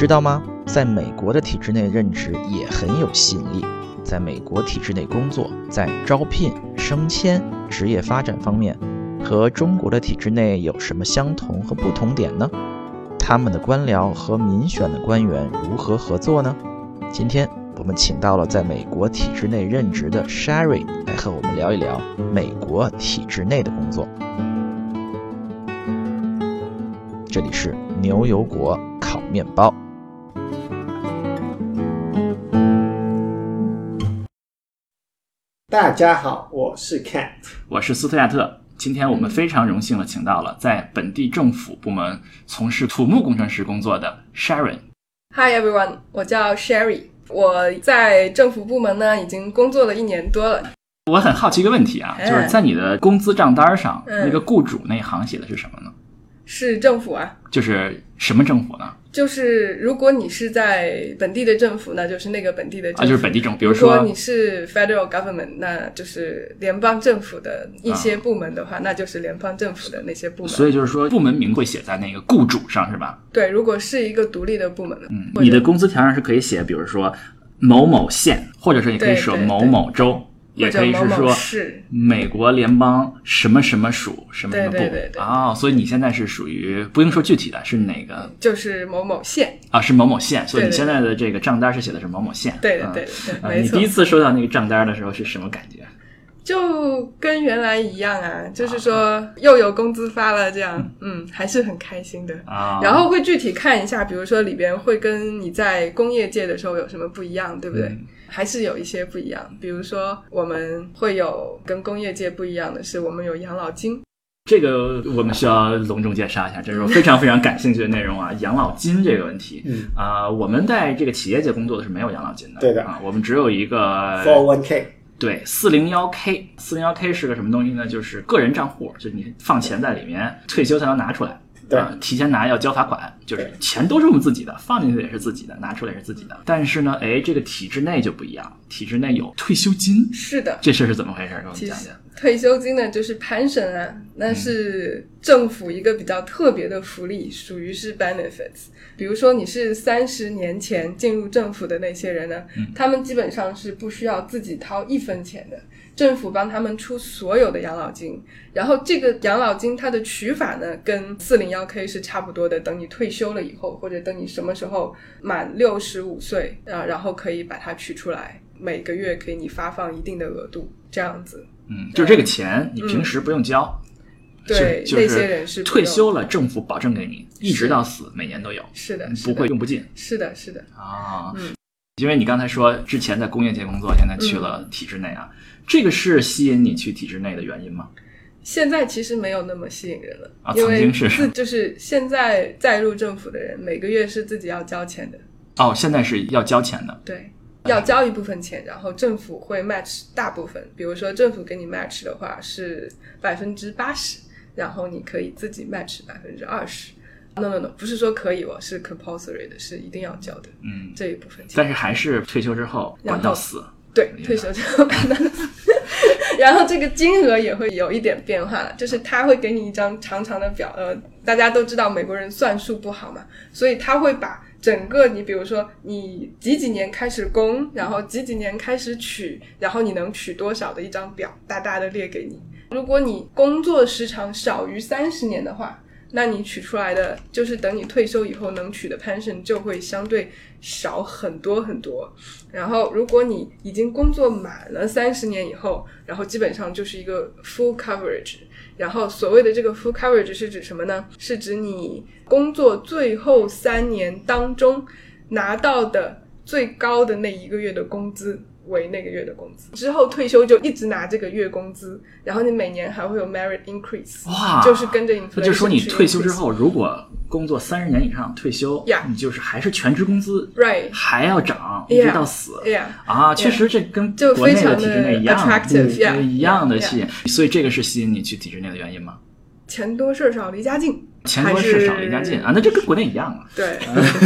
知道吗？在美国的体制内任职也很有吸引力。在美国体制内工作，在招聘、升迁、职业发展方面，和中国的体制内有什么相同和不同点呢？他们的官僚和民选的官员如何合作呢？今天我们请到了在美国体制内任职的 Sherry 来和我们聊一聊美国体制内的工作。这里是牛油果烤面包。大家好，我是 Cat，我是斯特亚特。今天我们非常荣幸的请到了在本地政府部门从事土木工程师工作的 Sharon。Hi everyone，我叫 Sherry，我在政府部门呢已经工作了一年多了。我很好奇一个问题啊，就是在你的工资账单上，那个雇主那行写的是什么呢？是政府啊。就是什么政府呢？就是如果你是在本地的政府，那就是那个本地的政府。啊，就是本地政府。比如说你是 federal government，那就是联邦政府的一些部门的话，那就是联邦政府的那些部门。所以就是说，部门名会写在那个雇主上，是吧？对，如果是一个独立的部门，嗯，你的工资条上是可以写，比如说某某县，或者是你可以说某某州。也可以是说美国联邦什么什么属什么什么部。啊，所以你现在是属于不用说具体的是哪个，就是某某县。啊，是某某县，所以你现在的这个账单是写的是某某县，对对对对，没错。你第一次收到那个账单的时候是什么感觉？就跟原来一样啊，就是说又有工资发了，这样，嗯，还是很开心的。啊。然后会具体看一下，比如说里边会跟你在工业界的时候有什么不一样，对不对？还是有一些不一样，比如说我们会有跟工业界不一样的是，我们有养老金。这个我们需要隆重介绍一下，这是我非常非常感兴趣的内容啊，养老金这个问题。嗯啊，我们在这个企业界工作的是没有养老金的，对的啊，我们只有一个 four one k。对，四零幺 k，四零幺 k 是个什么东西呢？就是个人账户，就是你放钱在里面，退休才能拿出来。对，提前拿要交罚款，就是钱都是我们自己的，放进去也是自己的，拿出来也是自己的。但是呢，哎，这个体制内就不一样，体制内有退休金。是的，这事儿是怎么回事？给我们讲讲。退休金呢，就是 pension 啊，那是政府一个比较特别的福利，属于是 benefits。比如说你是三十年前进入政府的那些人呢，他们基本上是不需要自己掏一分钱的。政府帮他们出所有的养老金，然后这个养老金它的取法呢，跟四零幺 K 是差不多的。等你退休了以后，或者等你什么时候满六十五岁啊，然后可以把它取出来，每个月给你发放一定的额度，这样子。嗯，就这个钱你平时不用交，对，那些人是退休了，政府保证给你，一直到死，每年都有。是的，不会用不尽。是的，是的。啊，嗯，因为你刚才说之前在工业界工作，现在去了体制内啊。这个是吸引你去体制内的原因吗？现在其实没有那么吸引人了啊，曾经是自就是现在再入政府的人每个月是自己要交钱的哦，现在是要交钱的，对，要交一部分钱，然后政府会 match 大部分，比如说政府给你 match 的话是百分之八十，然后你可以自己 match 百分之二十。No no no，不是说可以哦，是 compulsory 的，是一定要交的，嗯，这一部分钱，但是还是退休之后管到死。对，退休之后管到死，然后这个金额也会有一点变化了，就是他会给你一张长长的表，呃，大家都知道美国人算数不好嘛，所以他会把整个你，比如说你几几年开始供，然后几几年开始取，然后你能取多少的一张表，大大的列给你。如果你工作时长少于三十年的话。那你取出来的，就是等你退休以后能取的 pension 就会相对少很多很多。然后，如果你已经工作满了三十年以后，然后基本上就是一个 full coverage。然后，所谓的这个 full coverage 是指什么呢？是指你工作最后三年当中拿到的最高的那一个月的工资。为那个月的工资，之后退休就一直拿这个月工资，然后你每年还会有 merit increase，哇，就是跟着你。那就说你退休之后，如果工作三十年以上退休，你就是还是全职工资，right，还要涨一直到死，yeah，啊，确实这跟国内的体制内一样，一样的吸引，所以这个是吸引你去体制内的原因吗？钱多事少离家近，钱多事少离家近啊，那这跟国内一样啊。对，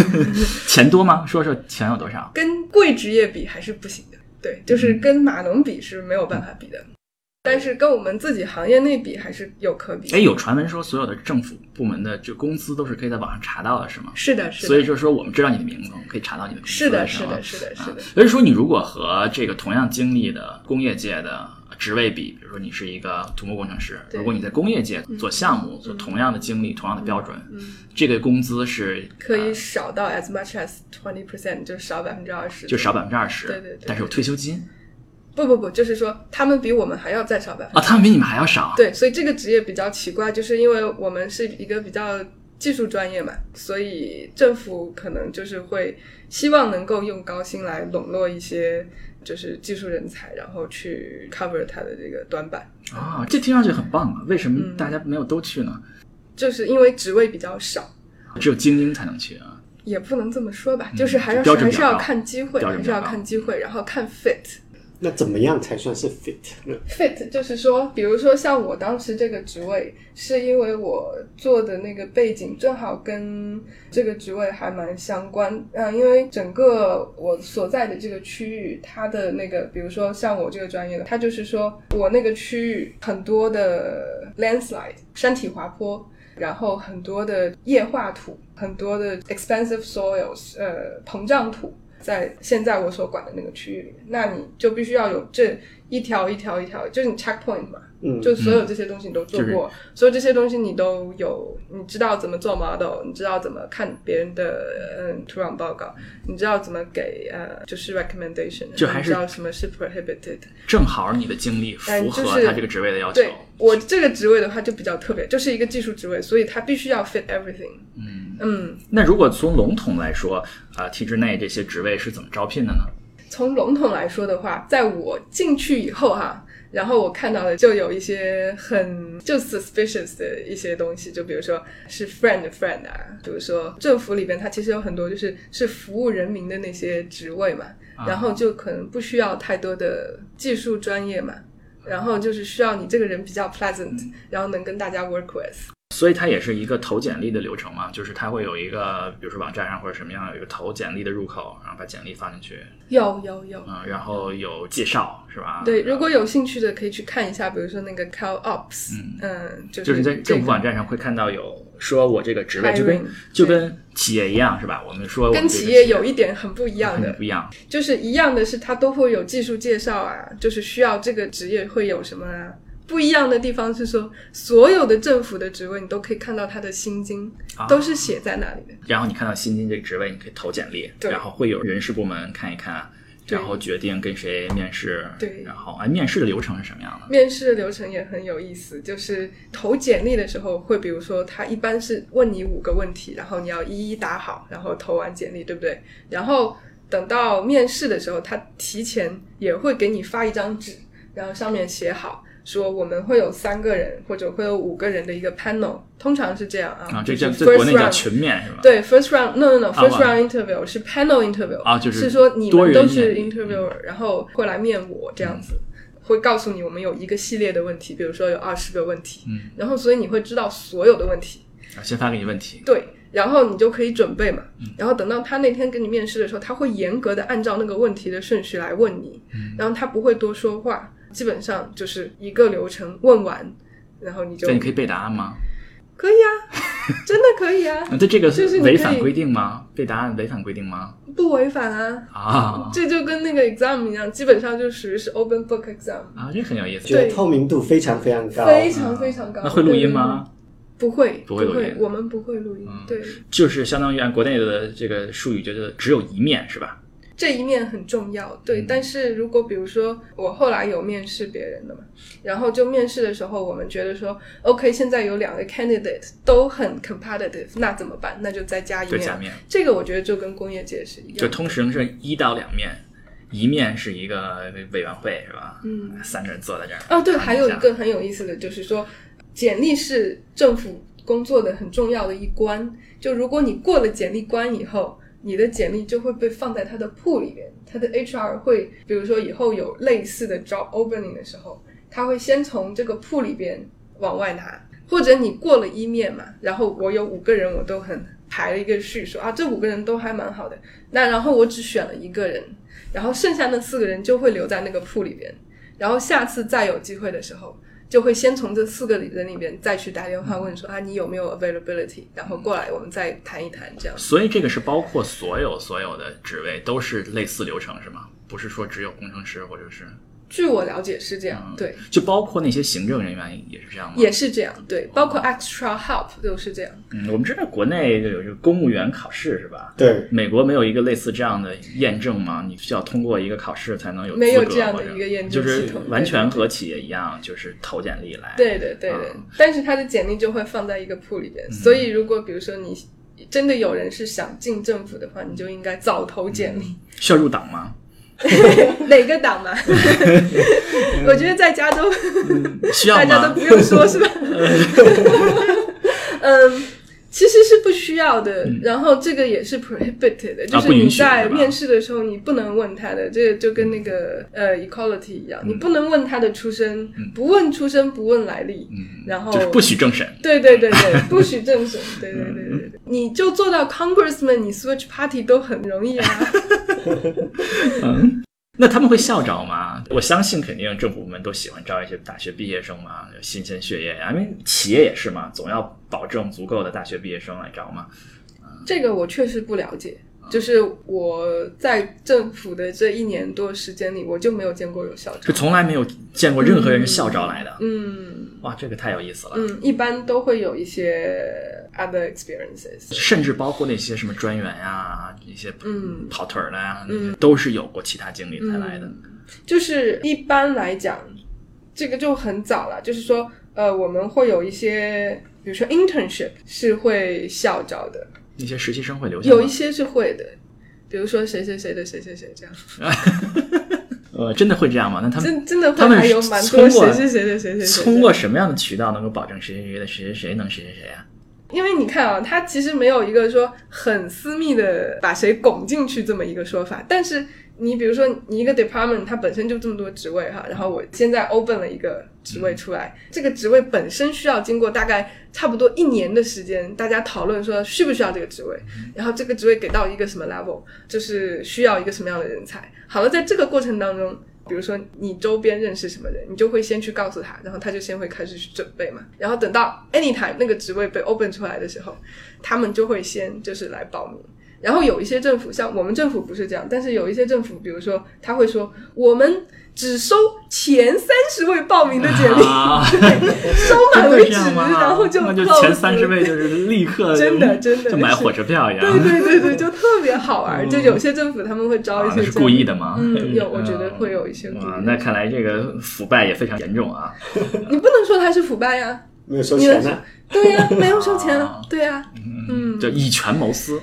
钱多吗？说说钱有多少？跟贵职业比还是不行的。对，就是跟码农比是没有办法比的。但是跟我们自己行业内比还是有可比。哎，有传闻说所有的政府部门的就工资都是可以在网上查到的，是吗？是的，是的。所以就是说，我们知道你的名字，可以查到你的工资。是的，是的，是的，是的。所以说，你如果和这个同样经历的工业界的职位比，比如说你是一个土木工程师，如果你在工业界做项目，做同样的经历、同样的标准，这个工资是可以少到 as much as twenty percent，就少百分之二十，就少百分之二十。对对对。但是有退休金。不不不，就是说他们比我们还要再少百分啊，他们比你们还要少。对，所以这个职业比较奇怪，就是因为我们是一个比较技术专业嘛，所以政府可能就是会希望能够用高薪来笼络一些就是技术人才，然后去 cover 它的这个短板。啊，这听上去很棒啊！为什么大家没有都去呢？就是因为职位比较少，只有精英才能去啊。也不能这么说吧，就是还是还是要看机会，还是要看机会，然后看 fit。那怎么样才算是 fit 呢？fit 就是说，比如说像我当时这个职位，是因为我做的那个背景正好跟这个职位还蛮相关。嗯，因为整个我所在的这个区域，它的那个，比如说像我这个专业的，它就是说我那个区域很多的 landslide 山体滑坡，然后很多的液化土，很多的 expensive soils 呃膨胀土。在现在我所管的那个区域里，那你就必须要有这一条一条一条，就是你 checkpoint 嘛。就所有这些东西你都做过，所有这些东西你都有，你知道怎么做 model，你知道怎么看别人的嗯土壤报告，你知道怎么给呃就是 recommendation，就还是知道什么是 prohibited。正好你的经历符合他这个职位的要求。对我这个职位的话就比较特别，就是一个技术职位，所以它必须要 fit everything。嗯嗯。那如果从笼统来说，啊，体制内这些职位是怎么招聘的呢？从笼统来说的话，在我进去以后哈。然后我看到的就有一些很就 suspicious 的一些东西，就比如说是 friend friend 啊，比如说政府里边它其实有很多就是是服务人民的那些职位嘛，然后就可能不需要太多的技术专业嘛，然后就是需要你这个人比较 pleasant，然后能跟大家 work with。所以它也是一个投简历的流程嘛，就是它会有一个，比如说网站上或者什么样有一个投简历的入口，然后把简历发进去。有有有，嗯，然后有介绍是吧？对，如果有兴趣的可以去看一下，比如说那个 Cal Ops，嗯，就是在政府网站上会看到有说我这个职位就跟就跟企业一样是吧？我们说跟企业有一点很不一样的，不一样，就是一样的是它都会有技术介绍啊，就是需要这个职业会有什么啊。不一样的地方是说，所有的政府的职位你都可以看到他的薪金，都是写在那里的。然后你看到薪金这个职位，你可以投简历，然后会有人事部门看一看，然后决定跟谁面试。对，然后啊，面试的流程是什么样的？面试的流程也很有意思，就是投简历的时候会，比如说他一般是问你五个问题，然后你要一一答好，然后投完简历，对不对？然后等到面试的时候，他提前也会给你发一张纸，然后上面写好。说我们会有三个人或者会有五个人的一个 panel，通常是这样啊。啊，这叫在国内叫群面是吧？对，first round，no no no，first round interview 是 panel interview 啊，就是是说你们都是 interviewer，然后会来面我这样子，会告诉你我们有一个系列的问题，比如说有二十个问题，嗯，然后所以你会知道所有的问题。啊，先发给你问题。对，然后你就可以准备嘛，然后等到他那天跟你面试的时候，他会严格的按照那个问题的顺序来问你，然后他不会多说话。基本上就是一个流程问完，然后你就。那你可以背答案吗？可以啊，真的可以啊。那这个是违反规定吗？背答案违反规定吗？不违反啊。啊。这就跟那个 exam 一样，基本上就属于是 open book exam。啊，这很有意思。对透明度非常非常高。非常非常高。那会录音吗？不会，不会录音。我们不会录音。对。就是相当于按国内的这个术语，觉得只有一面是吧？这一面很重要，对。但是如果比如说我后来有面试别人的嘛，然后就面试的时候，我们觉得说，OK，现在有两个 candidate 都很 competitive，那怎么办？那就再加一面。这个我觉得就跟工业界是一样，就通常是一到两面，一面是一个委员会是吧？嗯，三个人坐在这儿。哦，对，还有一个很有意思的就是说，简历是政府工作的很重要的一关。就如果你过了简历关以后。你的简历就会被放在他的铺里边，他的 HR 会，比如说以后有类似的 job opening 的时候，他会先从这个铺里边往外拿，或者你过了一面嘛，然后我有五个人，我都很排了一个序，说啊这五个人都还蛮好的，那然后我只选了一个人，然后剩下那四个人就会留在那个铺里边。然后下次再有机会的时候。就会先从这四个人里边再去打电话问说啊，你有没有 availability，然后过来我们再谈一谈这样。所以这个是包括所有所有的职位都是类似流程是吗？不是说只有工程师或者是？据我了解是这样，对，就包括那些行政人员也是这样吗？也是这样，对，包括 extra help 都是这样。嗯，我们知道国内有这个公务员考试是吧？对，美国没有一个类似这样的验证吗？你需要通过一个考试才能有没有这样的一个验证系统，完全和企业一样，就是投简历来。对对对对，但是他的简历就会放在一个铺里边，所以如果比如说你真的有人是想进政府的话，你就应该早投简历。需要入党吗？哪个党嘛？我觉得在加州，需要大家都不用说，是吧？嗯，其实是不需要的。然后这个也是 prohibited 的，就是你在面试的时候你不能问他的。这个就跟那个呃 equality 一样，你不能问他的出身，不问出身，不问来历，然后不许政审。对对对对，不许政审。对对对对对，你就做到 congressman，你 switch party 都很容易啊。嗯，那他们会校招吗？我相信肯定政府部门都喜欢招一些大学毕业生嘛，新鲜血液呀。因为企业也是嘛，总要保证足够的大学毕业生来招嘛。这个我确实不了解。就是我在政府的这一年多时间里，我就没有见过有校招，就从来没有见过任何人是校招来的。嗯，哇，这个太有意思了。嗯，一般都会有一些 other experiences，甚至包括那些什么专员呀，一些嗯跑腿儿的呀，都是有过其他经历才来的。就是一般来讲，这个就很早了。就是说，呃，我们会有一些，比如说 internship 是会校招的。那些实习生会留下，有一些是会的，比如说谁谁谁的谁谁谁这样。呃，真的会这样吗？那他们真真的会他们有蛮多谁谁谁的谁谁谁。通过什么样的渠道能够保证谁谁谁的谁谁谁能谁谁谁啊？因为你看啊，他其实没有一个说很私密的把谁拱进去这么一个说法，但是。你比如说，你一个 department 它本身就这么多职位哈，然后我现在 open 了一个职位出来，这个职位本身需要经过大概差不多一年的时间，大家讨论说需不需要这个职位，然后这个职位给到一个什么 level，就是需要一个什么样的人才。好了，在这个过程当中，比如说你周边认识什么人，你就会先去告诉他，然后他就先会开始去准备嘛，然后等到 anytime 那个职位被 open 出来的时候，他们就会先就是来报名。然后有一些政府，像我们政府不是这样，但是有一些政府，比如说他会说，我们只收前三十位报名的简历，收满为止，然后就那就前三十位就是立刻 真的真的就买火车票一样，对对对对，就特别好玩。就有些政府他们会招一些是故意的吗？嗯，有，我觉得会有一些。啊，那看来这个腐败也非常严重啊。你不能说他是腐败呀，没有收钱呢。对呀，没有收钱，对呀，嗯，就以权谋私。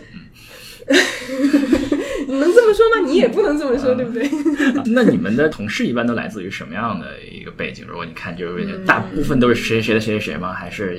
你能这么说吗？你也不能这么说，对不对？那你们的同事一般都来自于什么样的一个背景？如果你看，就是大部分都是谁谁的谁谁谁吗？还是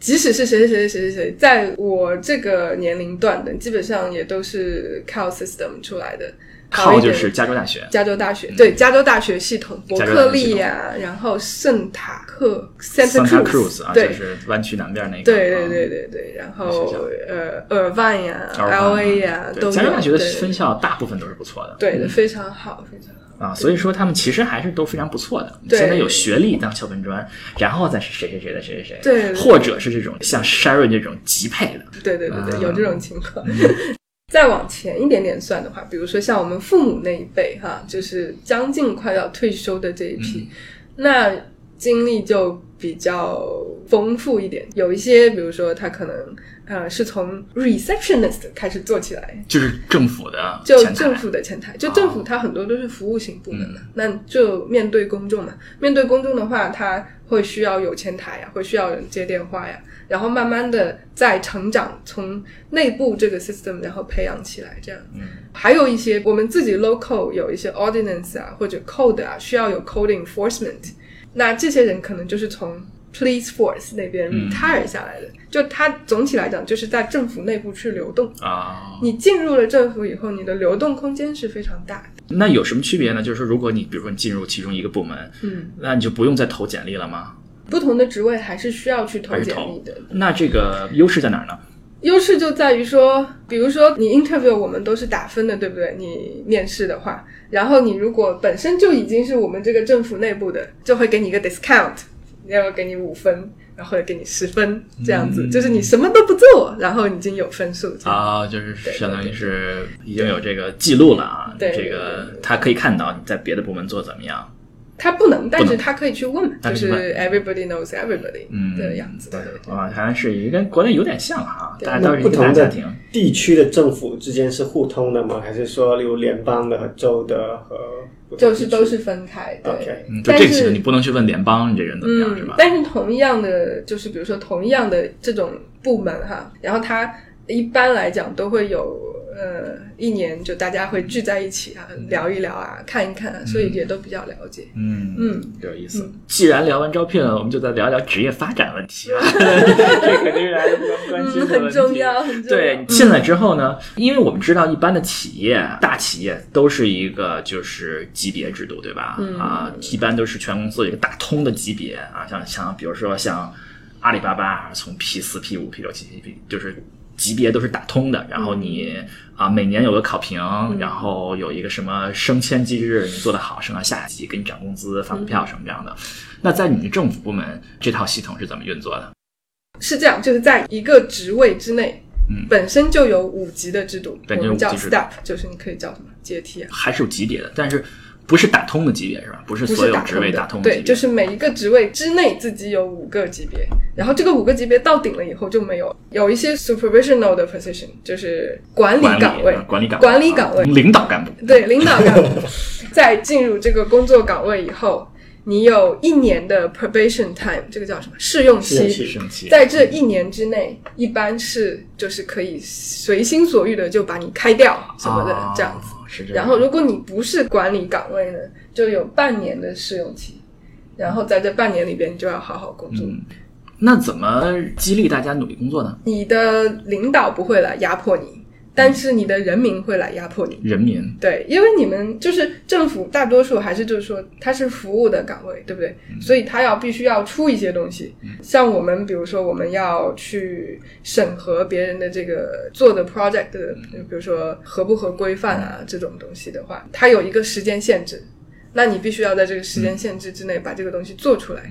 即使是谁谁谁谁谁谁，在我这个年龄段的，基本上也都是靠 system 出来的。靠就是加州大学，加州大学对加州大学系统，伯克利呀，然后圣塔克 Santa Cruz 啊，就是湾区南边那个，对对对对对，然后呃尔万呀，L A 呀，都加州大学的分校大部分都是不错的，对的，非常好，非常好啊，所以说他们其实还是都非常不错的。现在有学历当敲门砖，然后再是谁谁谁的谁谁谁，对，或者是这种像 Sharon 这种极配的，对对对对，有这种情况。再往前一点点算的话，比如说像我们父母那一辈，哈，就是将近快要退休的这一批，那经历就比较丰富一点。有一些，比如说他可能呃是从 receptionist 开始做起来，就是政府的，就政府的前台，就政府它很多都是服务型部门的，那就面对公众嘛。面对公众的话，他会需要有前台呀，会需要人接电话呀。然后慢慢的在成长，从内部这个 system 然后培养起来，这样。嗯。还有一些我们自己 local 有一些 ordinance 啊或者 code 啊需要有 code enforcement，那这些人可能就是从 police force 那边 retire 下来的。就他总体来讲就是在政府内部去流动啊。你进入了政府以后，你的流动空间是非常大的。那有什么区别呢？就是说，如果你比如说你进入其中一个部门，嗯，那你就不用再投简历了吗？不同的职位还是需要去投简历的。那这个优势在哪儿呢？优势就在于说，比如说你 interview 我们都是打分的，对不对？你面试的话，然后你如果本身就已经是我们这个政府内部的，就会给你一个 discount，要给你五分。然后给你十分，这样子就是你什么都不做，然后已经有分数啊，就是相当于是已经有这个记录了啊。对，这个他可以看到你在别的部门做怎么样。他不能，但是他可以去问，就是 everybody knows everybody 的样子。对，啊，好像是跟国内有点像哈，大家都是不同的地区的政府之间是互通的吗？还是说例如联邦的和州的和？就是都是分开，对。但是你不能去问联邦你这人怎么样，是吧？但是同样的，就是比如说同样的这种部门哈，然后他一般来讲都会有。呃，一年就大家会聚在一起啊，聊一聊啊，看一看，所以也都比较了解。嗯嗯，有意思。既然聊完招聘了，我们就再聊聊职业发展问题吧。这肯定是大家非常关心的问题。很重要，很重要。对，进来之后呢，因为我们知道一般的企业、大企业都是一个就是级别制度，对吧？啊，一般都是全公司一个打通的级别啊，像像比如说像阿里巴巴，从 P 四、P 五、P 六、P 七、P 就是。级别都是打通的，然后你啊每年有个考评，然后有一个什么升迁机制，你做得好升到下级，给你涨工资、发股票什么这样的。那在你们政府部门，这套系统是怎么运作的？是这样，就是在一个职位之内，嗯，本身就有五级的制度，我们叫 step，就是你可以叫什么阶梯啊？还是有级别的，但是。不是打通的级别是吧？不是所有职位打通的。对，就是每一个职位之内自己有五个级别，然后这个五个级别到顶了以后就没有。有一些 supervisional 的 position，就是管理岗位，管理岗管理岗位，领导干部。对，领导干部 在进入这个工作岗位以后，你有一年的 probation time，这个叫什么试用期？试用期。在这一年之内，一般是就是可以随心所欲的就把你开掉什么的这样子。然后，如果你不是管理岗位呢，就有半年的试用期，然后在这半年里边，你就要好好工作。那怎么激励大家努力工作呢？你的领导不会来压迫你。但是你的人民会来压迫你，人民对，因为你们就是政府，大多数还是就是说它是服务的岗位，对不对？所以它要必须要出一些东西，像我们比如说我们要去审核别人的这个做的 project 的，比如说合不合规范啊这种东西的话，它有一个时间限制，那你必须要在这个时间限制之内把这个东西做出来。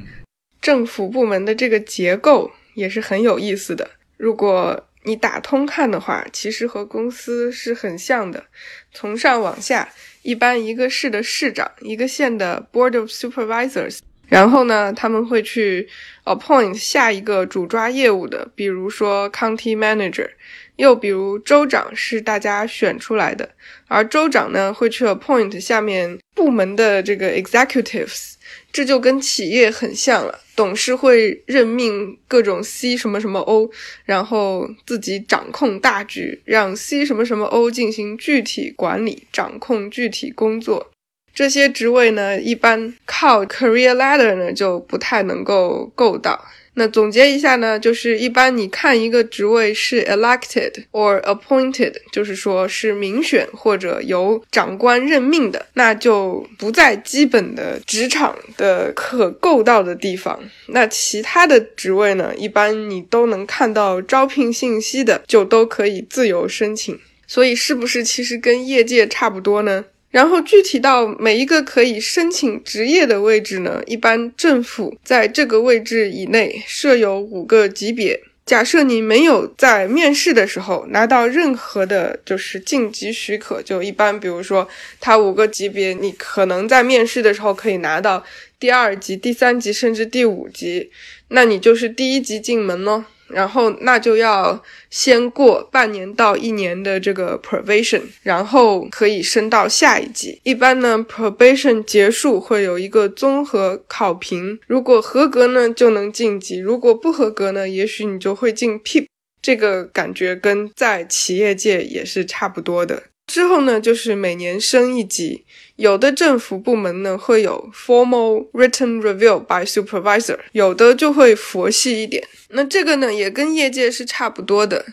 政府部门的这个结构也是很有意思的，如果。你打通看的话，其实和公司是很像的。从上往下，一般一个市的市长，一个县的 board of supervisors，然后呢，他们会去 appoint 下一个主抓业务的，比如说 county manager，又比如州长是大家选出来的，而州长呢会去 appoint 下面部门的这个 executives。这就跟企业很像了，董事会任命各种 C 什么什么 O，然后自己掌控大局，让 C 什么什么 O 进行具体管理，掌控具体工作。这些职位呢，一般靠 career ladder 呢就不太能够够到。那总结一下呢，就是一般你看一个职位是 elected or appointed，就是说是民选或者由长官任命的，那就不在基本的职场的可够到的地方。那其他的职位呢，一般你都能看到招聘信息的，就都可以自由申请。所以是不是其实跟业界差不多呢？然后具体到每一个可以申请职业的位置呢，一般政府在这个位置以内设有五个级别。假设你没有在面试的时候拿到任何的，就是晋级许可，就一般，比如说它五个级别，你可能在面试的时候可以拿到第二级、第三级甚至第五级，那你就是第一级进门咯。然后那就要先过半年到一年的这个 probation，然后可以升到下一级。一般呢，probation 结束会有一个综合考评，如果合格呢就能晋级，如果不合格呢，也许你就会进 P。这个感觉跟在企业界也是差不多的。之后呢，就是每年升一级。有的政府部门呢会有 formal written review by supervisor，有的就会佛系一点。那这个呢也跟业界是差不多的。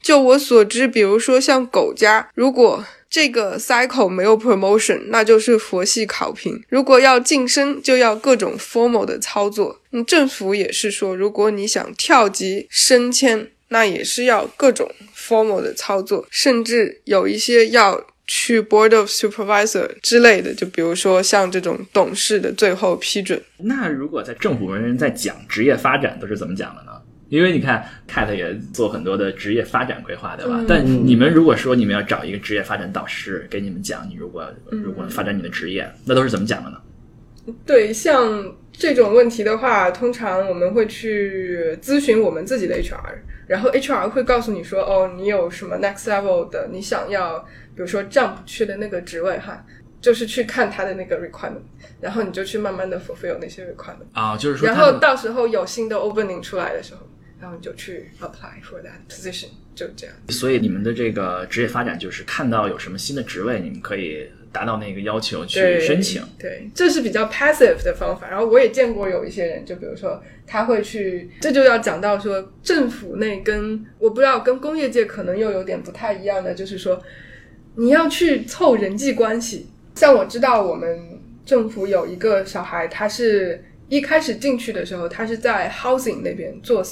就我所知，比如说像狗家，如果这个 cycle 没有 promotion，那就是佛系考评；如果要晋升，就要各种 formal 的操作。嗯，政府也是说，如果你想跳级升迁。那也是要各种 formal 的操作，甚至有一些要去 board of supervisor 之类的，就比如说像这种董事的最后批准。那如果在政府部门在讲职业发展，都是怎么讲的呢？因为你看，Cat 也做很多的职业发展规划，对吧？但你们如果说你们要找一个职业发展导师给你们讲，你如果如果发展你的职业，那都是怎么讲的呢？对，像这种问题的话，通常我们会去咨询我们自己的 HR，然后 HR 会告诉你说，哦，你有什么 next level 的，你想要，比如说 jump 去的那个职位哈，就是去看他的那个 requirement，然后你就去慢慢的 fulfill 那些 requirement 啊，就是说，然后到时候有新的 opening 出来的时候。然后你就去 apply for that position，就这样。所以你们的这个职业发展就是看到有什么新的职位，你们可以达到那个要求去申请。对，这是比较 passive 的方法。然后我也见过有一些人，就比如说他会去，这就要讲到说政府内跟我不知道跟工业界可能又有点不太一样的，就是说你要去凑人际关系。像我知道我们政府有一个小孩，他是。一开始进去的时候，他是在 housing 那边做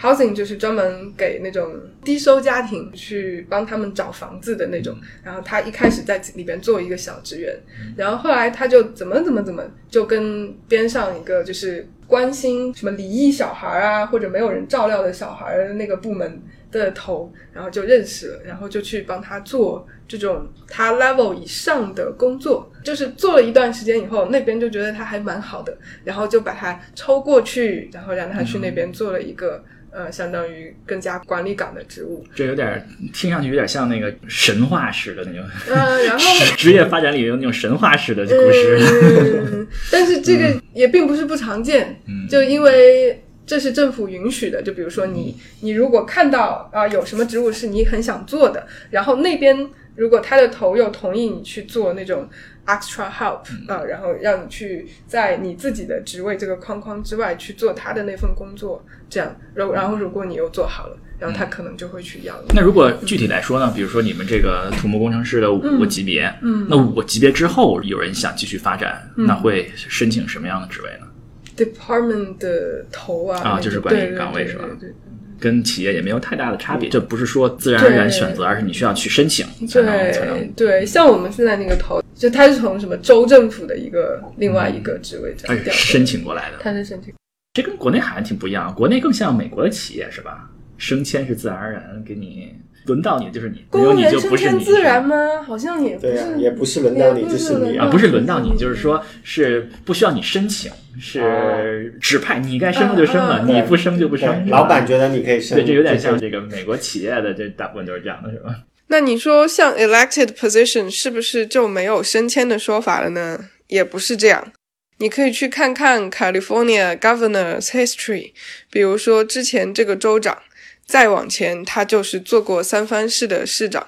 staff，housing 就是专门给那种低收家庭去帮他们找房子的那种。然后他一开始在里边做一个小职员，然后后来他就怎么怎么怎么就跟边上一个就是关心什么离异小孩啊或者没有人照料的小孩的那个部门。的头，然后就认识了，然后就去帮他做这种他 level 以上的工作，就是做了一段时间以后，那边就觉得他还蛮好的，然后就把他抽过去，然后让他去那边做了一个呃，相当于更加管理岗的职务。这有点听上去有点像那个神话式的那种，呃，然后职业发展里有那种神话式的故事，但是这个也并不是不常见，就因为。这是政府允许的，就比如说你，你如果看到啊有什么职务是你很想做的，然后那边如果他的头又同意你去做那种 extra help 啊，然后让你去在你自己的职位这个框框之外去做他的那份工作，这样，然然后如果你又做好了，然后他可能就会去要你。那如果具体来说呢？比如说你们这个土木工程师的五个级别，嗯，那五个级别之后有人想继续发展，那会申请什么样的职位呢？department 的头啊，啊，就是管理岗位是吧？跟企业也没有太大的差别，这不是说自然而然选择，而是你需要去申请才能才能。对，像我们现在那个投，就他是从什么州政府的一个另外一个职位这样申请过来的。他是申请，这跟国内好像挺不一样，国内更像美国的企业是吧？升迁是自然而然给你。轮到你就是你，没有你就不是你。自然吗？好像也对啊，也不是轮到你就是你啊，不是轮到你，就是说是不需要你申请，是指派，你该升就升了，你不升就不升。老板觉得你可以升，对，这有点像这个美国企业的，这大部分都是这样的，是吧？那你说像 elected position 是不是就没有升迁的说法了呢？也不是这样，你可以去看看 California Governor's History，比如说之前这个州长。再往前，他就是做过三藩市的市长。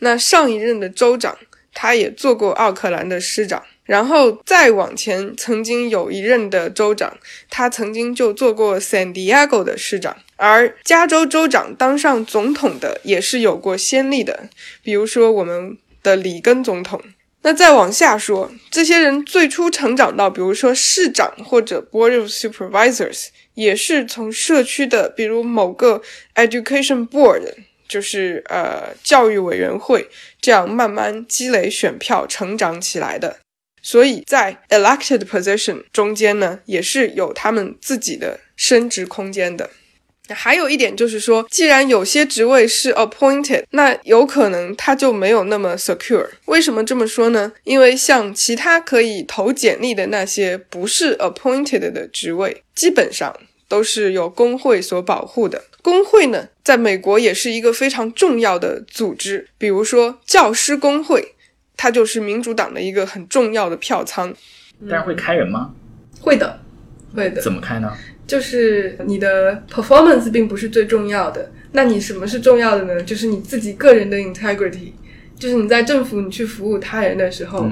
那上一任的州长，他也做过奥克兰的市长。然后再往前，曾经有一任的州长，他曾经就做过 San Diego 的市长。而加州州长当上总统的，也是有过先例的，比如说我们的里根总统。那再往下说，这些人最初成长到，比如说市长或者 Board of Supervisors。也是从社区的，比如某个 education board，就是呃教育委员会，这样慢慢积累选票成长起来的。所以在 elected position 中间呢，也是有他们自己的升值空间的。还有一点就是说，既然有些职位是 appointed，那有可能它就没有那么 secure。为什么这么说呢？因为像其他可以投简历的那些不是 appointed 的职位，基本上。都是由工会所保护的。工会呢，在美国也是一个非常重要的组织。比如说教师工会，它就是民主党的一个很重要的票仓。但是会开人吗？会的，会的。怎么开呢？就是你的 performance 并不是最重要的。那你什么是重要的呢？就是你自己个人的 integrity。就是你在政府你去服务他人的时候，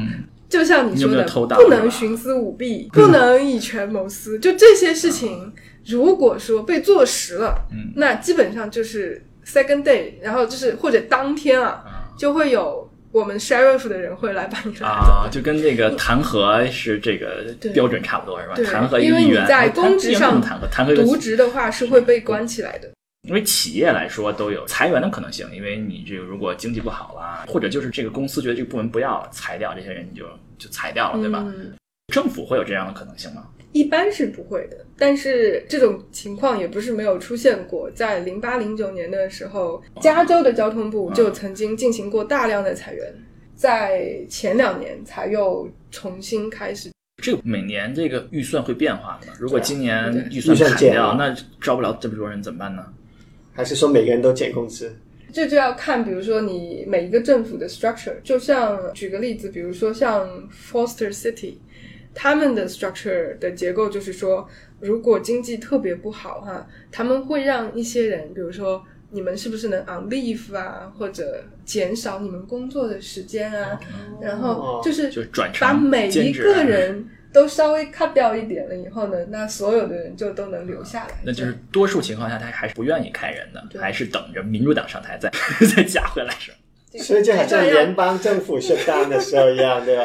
就像你说的，不能徇私舞弊，不能以权谋私，就这些事情。如果说被坐实了，那基本上就是 second day，然后就是或者当天啊，就会有我们 sheriff 的人会来把你啊，就跟那个弹劾是这个标准差不多是吧？弹劾一个议员，因为你在公职上弹劾，弹劾渎职的话是会被关起来的。因为企业来说都有裁员的可能性，因为你这个如果经济不好了，或者就是这个公司觉得这个部门不要了，裁掉这些人，你就就裁掉了，对吧？政府会有这样的可能性吗？一般是不会的，但是这种情况也不是没有出现过。在零八零九年的时候，加州的交通部就曾经进行过大量的裁员，在前两年才又重新开始。这个每年这个预算会变化的吗？如果今年预算砍掉，那招不了这么多人怎么办呢？还是说每个人都减工资？这就要看，比如说你每一个政府的 structure。就像举个例子，比如说像 Foster City，他们的 structure 的结构就是说，如果经济特别不好哈，他们会让一些人，比如说你们是不是能 on leave 啊，或者减少你们工作的时间啊，然后就是把每一个人。都稍微 cut 掉一点了以后呢，那所有的人就都能留下来。那就是多数情况下，他还是不愿意开人的，还是等着民主党上台再 再加回来是。所以就好像联邦政府上当的时候一样，对吧？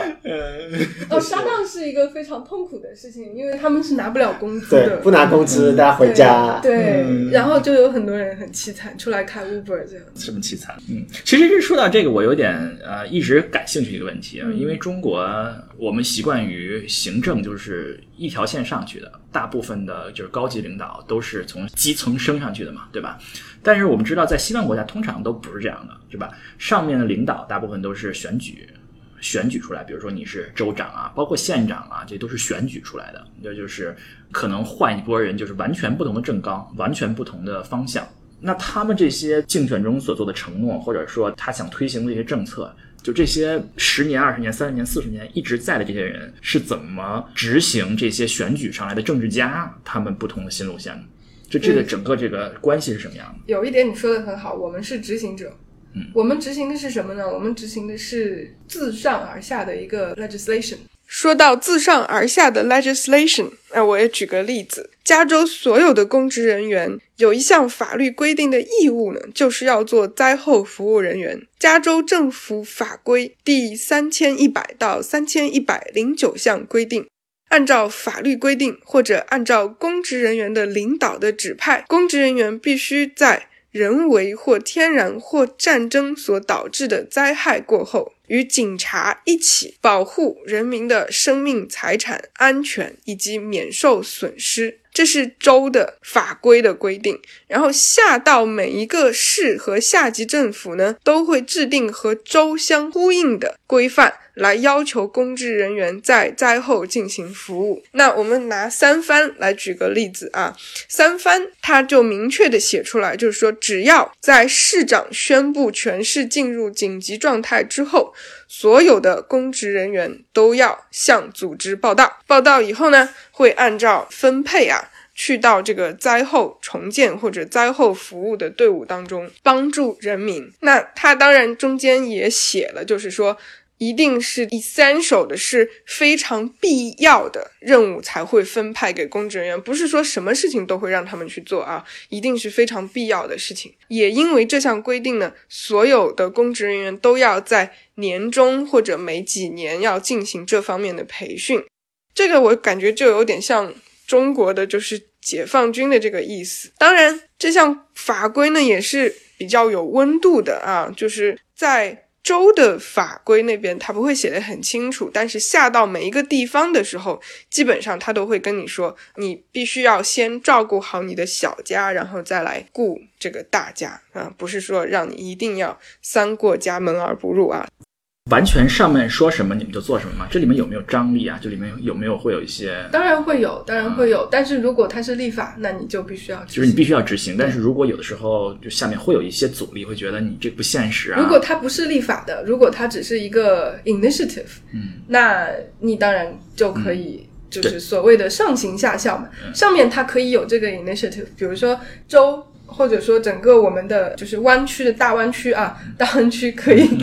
哦，上当是一个非常痛苦的事情，因为他们是拿不了工资的，不拿工资，大家回家。对，然后就有很多人很凄惨，出来开 Uber 这样。这么凄惨？嗯，其实是说到这个，我有点呃一直感兴趣一个问题啊，因为中国我们习惯于行政就是一条线上去的，大部分的就是高级领导都是从基层升上去的嘛，对吧？但是我们知道，在西方国家通常都不是这样的，是吧？上面的领导大部分都是选举选举出来，比如说你是州长啊，包括县长啊，这都是选举出来的。这就是可能换一波人，就是完全不同的政纲，完全不同的方向。那他们这些竞选中所做的承诺，或者说他想推行的一些政策，就这些十年、二十年、三十年、四十年一直在的这些人，是怎么执行这些选举上来的政治家他们不同的新路线呢？就这个整个这个关系是什么样的？有一点你说的很好，我们是执行者，嗯，我们执行的是什么呢？我们执行的是自上而下的一个 legislation。说到自上而下的 legislation，那我也举个例子，加州所有的公职人员有一项法律规定的义务呢，就是要做灾后服务人员。加州政府法规第三千一百到三千一百零九项规定。按照法律规定，或者按照公职人员的领导的指派，公职人员必须在人为或天然或战争所导致的灾害过后，与警察一起保护人民的生命、财产安全以及免受损失。这是州的法规的规定，然后下到每一个市和下级政府呢，都会制定和州相呼应的规范，来要求公职人员在灾后进行服务。那我们拿三藩来举个例子啊，三藩他就明确的写出来，就是说，只要在市长宣布全市进入紧急状态之后，所有的公职人员都要向组织报道，报道以后呢，会按照分配啊。去到这个灾后重建或者灾后服务的队伍当中帮助人民。那他当然中间也写了，就是说一定是 essential 的是非常必要的任务才会分派给公职人员，不是说什么事情都会让他们去做啊，一定是非常必要的事情。也因为这项规定呢，所有的公职人员都要在年终或者每几年要进行这方面的培训。这个我感觉就有点像中国的，就是。解放军的这个意思，当然这项法规呢也是比较有温度的啊，就是在州的法规那边，他不会写的很清楚，但是下到每一个地方的时候，基本上他都会跟你说，你必须要先照顾好你的小家，然后再来顾这个大家啊，不是说让你一定要三过家门而不入啊。完全上面说什么你们就做什么吗？这里面有没有张力啊？这里面有没有会有一些？当然会有，当然会有。但是如果它是立法，那你就必须要，就是你必须要执行。但是如果有的时候就下面会有一些阻力，会觉得你这不现实啊。如果它不是立法的，如果它只是一个 initiative，嗯，那你当然就可以，就是所谓的上行下效嘛。上面它可以有这个 initiative，比如说州。或者说，整个我们的就是湾区的大湾区啊，大湾区可以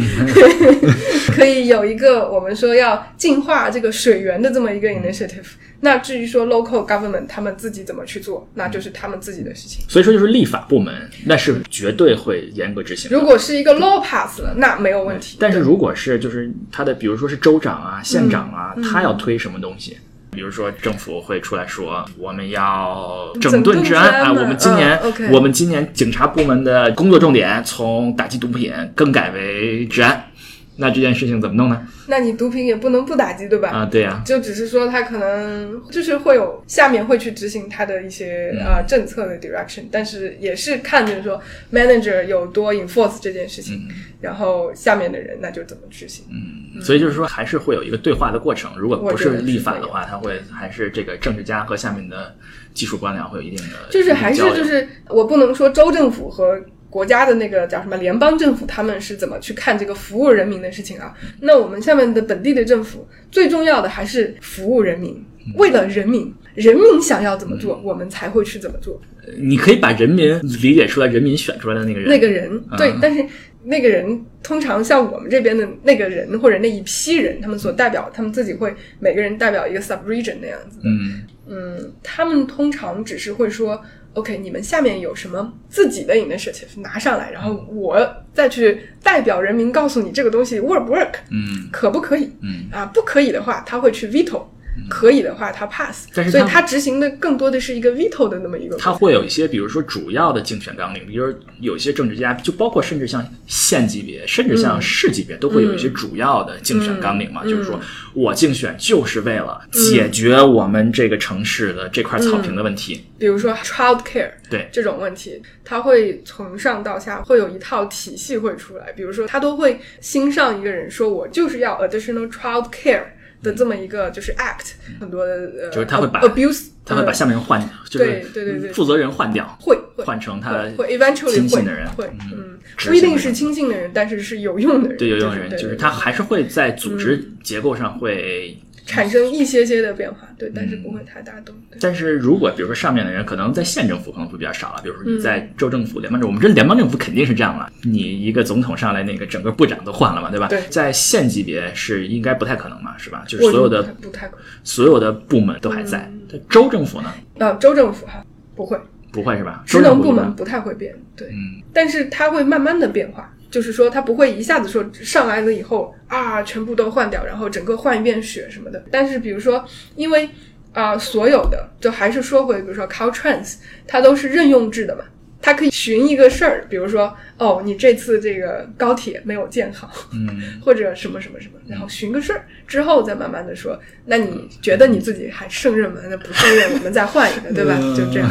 可以有一个我们说要净化这个水源的这么一个 initiative。那至于说 local government 他们自己怎么去做，那就是他们自己的事情。所以说，就是立法部门那是绝对会严格执行。如果是一个 law pass 了，那没有问题。但是如果是就是他的，比如说是州长啊、县长啊，他要推什么东西？比如说政府会出来说，我们要整顿治安啊，我们今年我们今年警察部门的工作重点从打击毒品更改为治安。那这件事情怎么弄呢？那你毒品也不能不打击，对吧？啊，对呀。就只是说他可能就是会有下面会去执行他的一些呃政策的 direction，但是也是看就是说 manager 有多 enforce 这件事情，然后下面的人那就怎么执行。嗯，所以就是说还是会有一个对话的过程。如果不是立法的话，他会还是这个政治家和下面的技术官僚会有一定的就是还是就是我不能说州政府和。国家的那个叫什么联邦政府，他们是怎么去看这个服务人民的事情啊？那我们下面的本地的政府，最重要的还是服务人民，为了人民，人民想要怎么做，我们才会去怎么做。你可以把人民理解出来，人民选出来的那个人，那个人对，但是那个人通常像我们这边的那个人或者那一批人，他们所代表，他们自己会每个人代表一个 sub region 那样子的。嗯嗯，他们通常只是会说。OK，你们下面有什么自己的 initiative 拿上来，然后我再去代表人民告诉你这个东西 work 不 work，嗯，可不可以？嗯啊，不可以的话，他会去 veto。可以的话，他 pass，所以他执行的更多的是一个 veto 的那么一个。他会有一些，比如说主要的竞选纲领，比如有些政治家，就包括甚至像县级别，甚至像市级别，都会有一些主要的竞选纲领嘛。就是说我竞选就是为了解决我们这个城市的这块草坪的问题。比如说 child care，对这种问题，他会从上到下会有一套体系会出来。比如说他都会新上一个人说，我就是要 additional child care。的这么一个就是 act 很多的呃，就是他会把 abuse，他会把下面人换，对对对对，负责人换掉，会换成他会 eventually 亲近的人，会嗯，不一定是亲近的人，但是是有用的人，对有用的人，就是他还是会在组织结构上会。产生一些些的变化，对，但是不会太大动。但是如果比如说上面的人可能在县政府可能会比较少了，比如说你在州政府、联邦政府，我们这联邦政府肯定是这样了，你一个总统上来，那个整个部长都换了嘛，对吧？对，在县级别是应该不太可能嘛，是吧？就是所有的不太可能，所有的部门都还在。州政府呢？啊，州政府哈不会，不会是吧？职能部门不太会变，对，嗯，但是它会慢慢的变化。就是说，他不会一下子说上来了以后啊，全部都换掉，然后整个换一遍血什么的。但是，比如说，因为啊，所有的就还是说回，比如说 Caltrans，它都是任用制的嘛。他可以寻一个事儿，比如说，哦，你这次这个高铁没有建好，嗯，或者什么什么什么，然后寻个事儿之后再慢慢的说，那你觉得你自己还胜任吗？那不胜任，我们再换一个，对吧？就这样。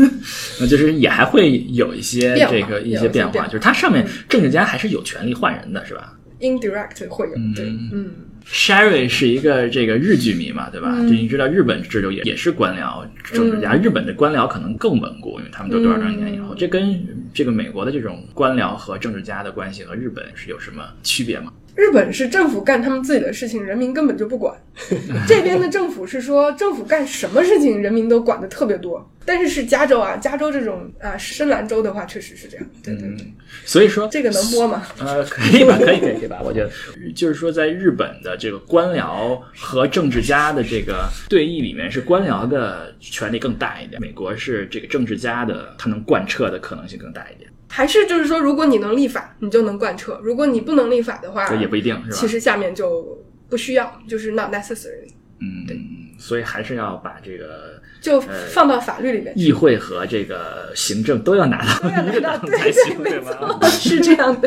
那就是也还会有一些这个一些变化，就是它上面政治家还是有权利换人的，是吧？Indirect 会有，对，嗯。Sherry 是一个这个日剧迷嘛，对吧？就你知道日本制度也也是官僚政治家，日本的官僚可能更稳固，因为他们都多少多少年以后。这跟这个美国的这种官僚和政治家的关系和日本是有什么区别吗？日本是政府干他们自己的事情，人民根本就不管。这边的政府是说政府干什么事情，人民都管的特别多。但是是加州啊，加州这种啊深蓝州的话，确实是这样。对对对。所以说这个能播吗？呃，可以吧，可以可以可以吧。我觉得就是说，在日本的这个官僚和政治家的这个对弈里面，是官僚的权力更大一点。美国是这个政治家的，他能贯彻的可能性更大一点。还是就是说，如果你能立法，你就能贯彻；如果你不能立法的话，也不一定是吧？其实下面就不需要，就是 not necessary。嗯，对。所以还是要把这个就放到法律里面，议会和这个行政都要拿到一个档才行，对吗？是这样的。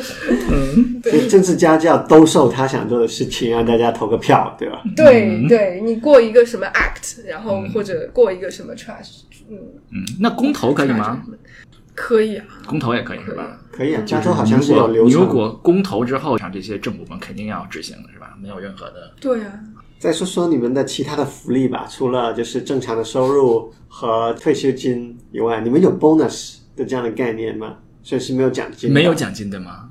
嗯，对，政治家就要兜售他想做的事情，让大家投个票，对吧？对，对你过一个什么 act，然后或者过一个什么 trust，嗯嗯，那公投可以吗？可以啊，公投也可以是吧？可以啊，加州好像是有流程。如果公投之后，像这些政府们肯定要执行的是吧？没有任何的。对啊。再说说你们的其他的福利吧，除了就是正常的收入和退休金以外，你们有 bonus 的这样的概念吗？所以是没有奖金？没有奖金的吗？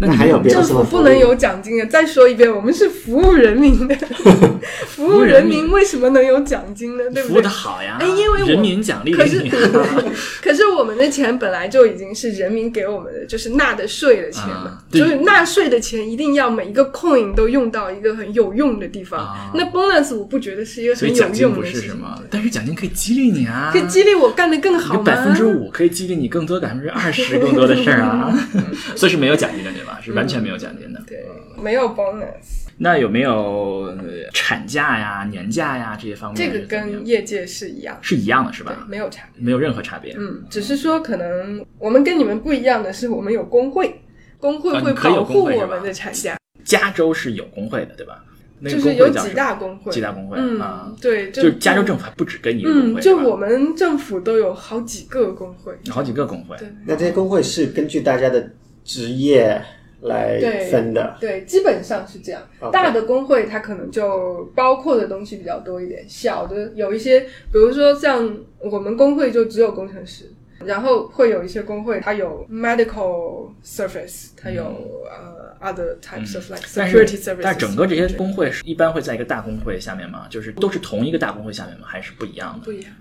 那还有别的政府不能有奖金啊！再说一遍，我们是服务人民的，服务人民为什么能有奖金呢？对不对？服务的好呀，哎，因为人民奖励。可是，可是我们的钱本来就已经是人民给我们的，就是纳的税的钱嘛。就是纳税的钱一定要每一个 coin 都用到一个很有用的地方。那 bonus 我不觉得是一个很有用的事情。但是奖金可以激励你啊，可以激励我干得更好吗？百分之五可以激励你更多百分之二十更多的事儿啊，所以是没有奖金的对吧？吧？是完全没有奖金的。对，没有 bonus。那有没有产假呀、年假呀这些方面？这个跟业界是一样，是一样的，是吧？没有差，没有任何差别。嗯，只是说可能我们跟你们不一样的是，我们有工会，工会会保护我们的产假。加州是有工会的，对吧？就是有几大工会，几大工会啊？对，就是加州政府还不止跟你工会，就我们政府都有好几个工会，好几个工会。那这些工会是根据大家的职业。来分的，对，基本上是这样。大的工会它可能就包括的东西比较多一点，小的有一些，比如说像我们工会就只有工程师，然后会有一些工会它有 medical service，它有呃 other types of like security service。但整个这些工会是一般会在一个大工会下面吗？就是都是同一个大工会下面吗？还是不一样的？不一样。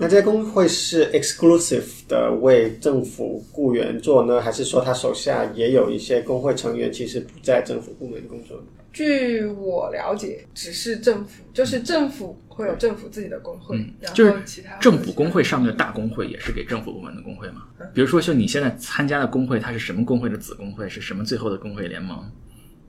那这些工会是 exclusive 的为政府雇员做呢，还是说他手下也有一些工会成员其实不在政府部门工作？据我了解，只是政府，就是政府会有政府自己的工会，然后其他政府工会上面的大工会也是给政府部门的工会嘛？比如说，就你现在参加的工会，它是什么工会的子工会？是什么最后的工会联盟？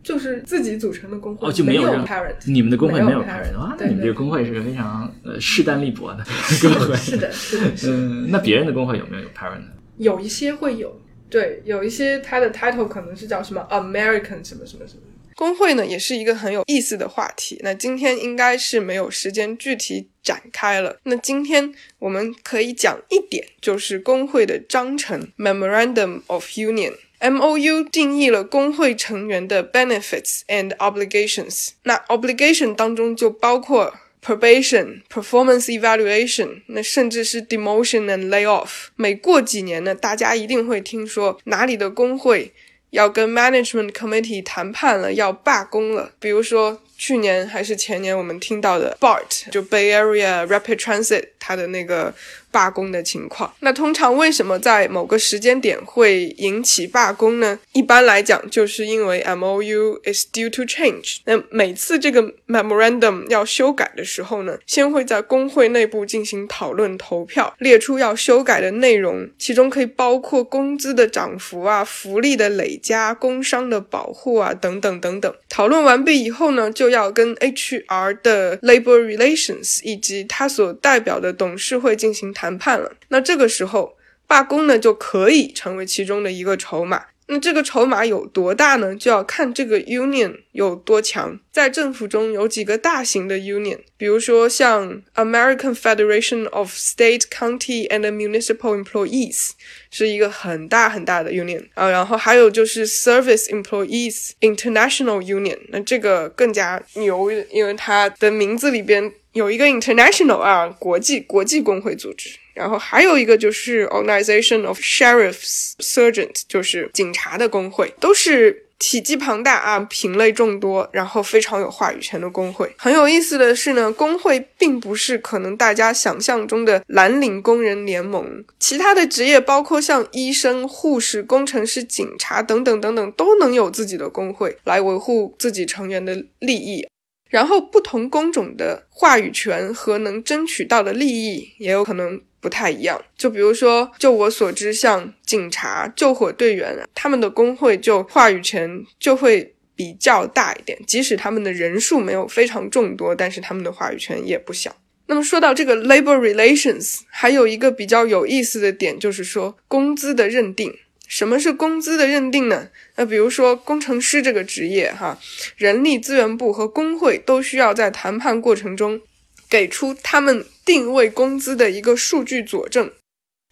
就是自己组成的工会哦，就没有 parent，你们的工会没有 parent 啊？那你们这个工会是个非常呃势单力薄的 工会，是的，是的。嗯，那别人的工会有没有有 parent？有一些会有，对，有一些它的 title 可能是叫什么 American 什么什么什么。工会呢，也是一个很有意思的话题。那今天应该是没有时间具体展开了。那今天我们可以讲一点，就是工会的章程 Memorandum of Union。M O U 定义了工会成员的 benefits and obligations。那 obligation 当中就包括 probation、performance evaluation，那甚至是 demotion and layoff。每过几年呢，大家一定会听说哪里的工会要跟 management committee 谈判了，要罢工了。比如说。去年还是前年，我们听到的 BART 就 Bay Area Rapid Transit 它的那个罢工的情况。那通常为什么在某个时间点会引起罢工呢？一般来讲，就是因为 MOU is due to change。那每次这个 Memorandum 要修改的时候呢，先会在工会内部进行讨论投票，列出要修改的内容，其中可以包括工资的涨幅啊、福利的累加、工伤的保护啊等等等等。讨论完毕以后呢，就要跟 HR 的 Labor Relations 以及他所代表的董事会进行谈判了。那这个时候罢工呢，就可以成为其中的一个筹码。那这个筹码有多大呢？就要看这个 union 有多强。在政府中有几个大型的 union，比如说像 American Federation of State, County and Municipal Employees 是一个很大很大的 union 啊。然后还有就是 Service Employees International Union，那这个更加牛，因为它的名字里边有一个 international 啊，国际国际工会组织。然后还有一个就是 Organization of Sheriffs Sergeant，就是警察的工会，都是体积庞大啊，品类众多，然后非常有话语权的工会。很有意思的是呢，工会并不是可能大家想象中的蓝领工人联盟，其他的职业包括像医生、护士、工程师、警察等等等等，都能有自己的工会来维护自己成员的利益。然后不同工种的话语权和能争取到的利益也有可能。不太一样，就比如说，就我所知，像警察、救火队员，他们的工会就话语权就会比较大一点，即使他们的人数没有非常众多，但是他们的话语权也不小。那么说到这个 labor relations，还有一个比较有意思的点，就是说工资的认定。什么是工资的认定呢？那比如说工程师这个职业，哈，人力资源部和工会都需要在谈判过程中。给出他们定位工资的一个数据佐证，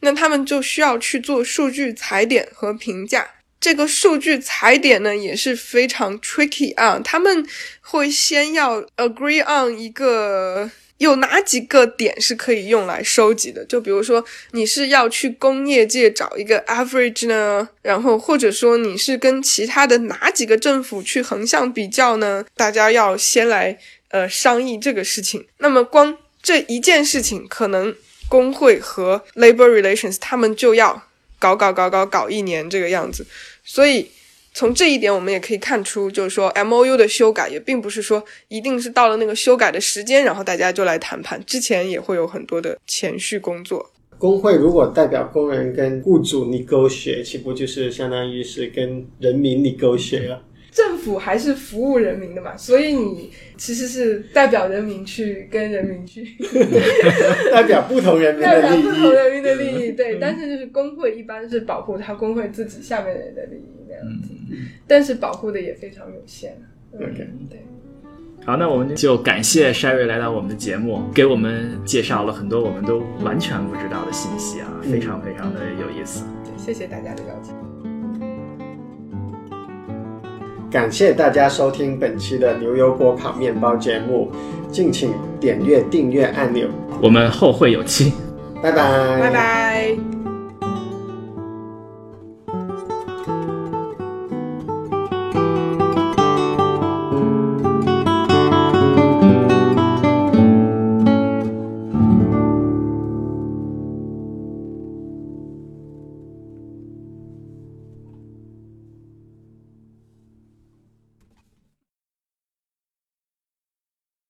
那他们就需要去做数据踩点和评价。这个数据踩点呢也是非常 tricky 啊，他们会先要 agree on 一个有哪几个点是可以用来收集的，就比如说你是要去工业界找一个 average 呢，然后或者说你是跟其他的哪几个政府去横向比较呢？大家要先来。呃，商议这个事情，那么光这一件事情，可能工会和 labor relations 他们就要搞搞搞搞搞一年这个样子。所以从这一点，我们也可以看出，就是说 M O U 的修改也并不是说一定是到了那个修改的时间，然后大家就来谈判，之前也会有很多的前续工作。工会如果代表工人跟雇主你勾血，岂不就是相当于是跟人民你勾血了？政府还是服务人民的嘛，所以你其实是代表人民去跟人民去，代表不同人民的利益，不同人民的利益。对，但是就是工会一般是保护他工会自己下面人的利益那样子，但是保护的也非常有限。OK，对。好，那我们就感谢 Sherry 来到我们的节目，给我们介绍了很多我们都完全不知道的信息啊，非常非常的有意思。对谢谢大家的邀请。感谢大家收听本期的牛油果烤面包节目，敬请点阅订阅按钮。我们后会有期，拜拜，拜拜。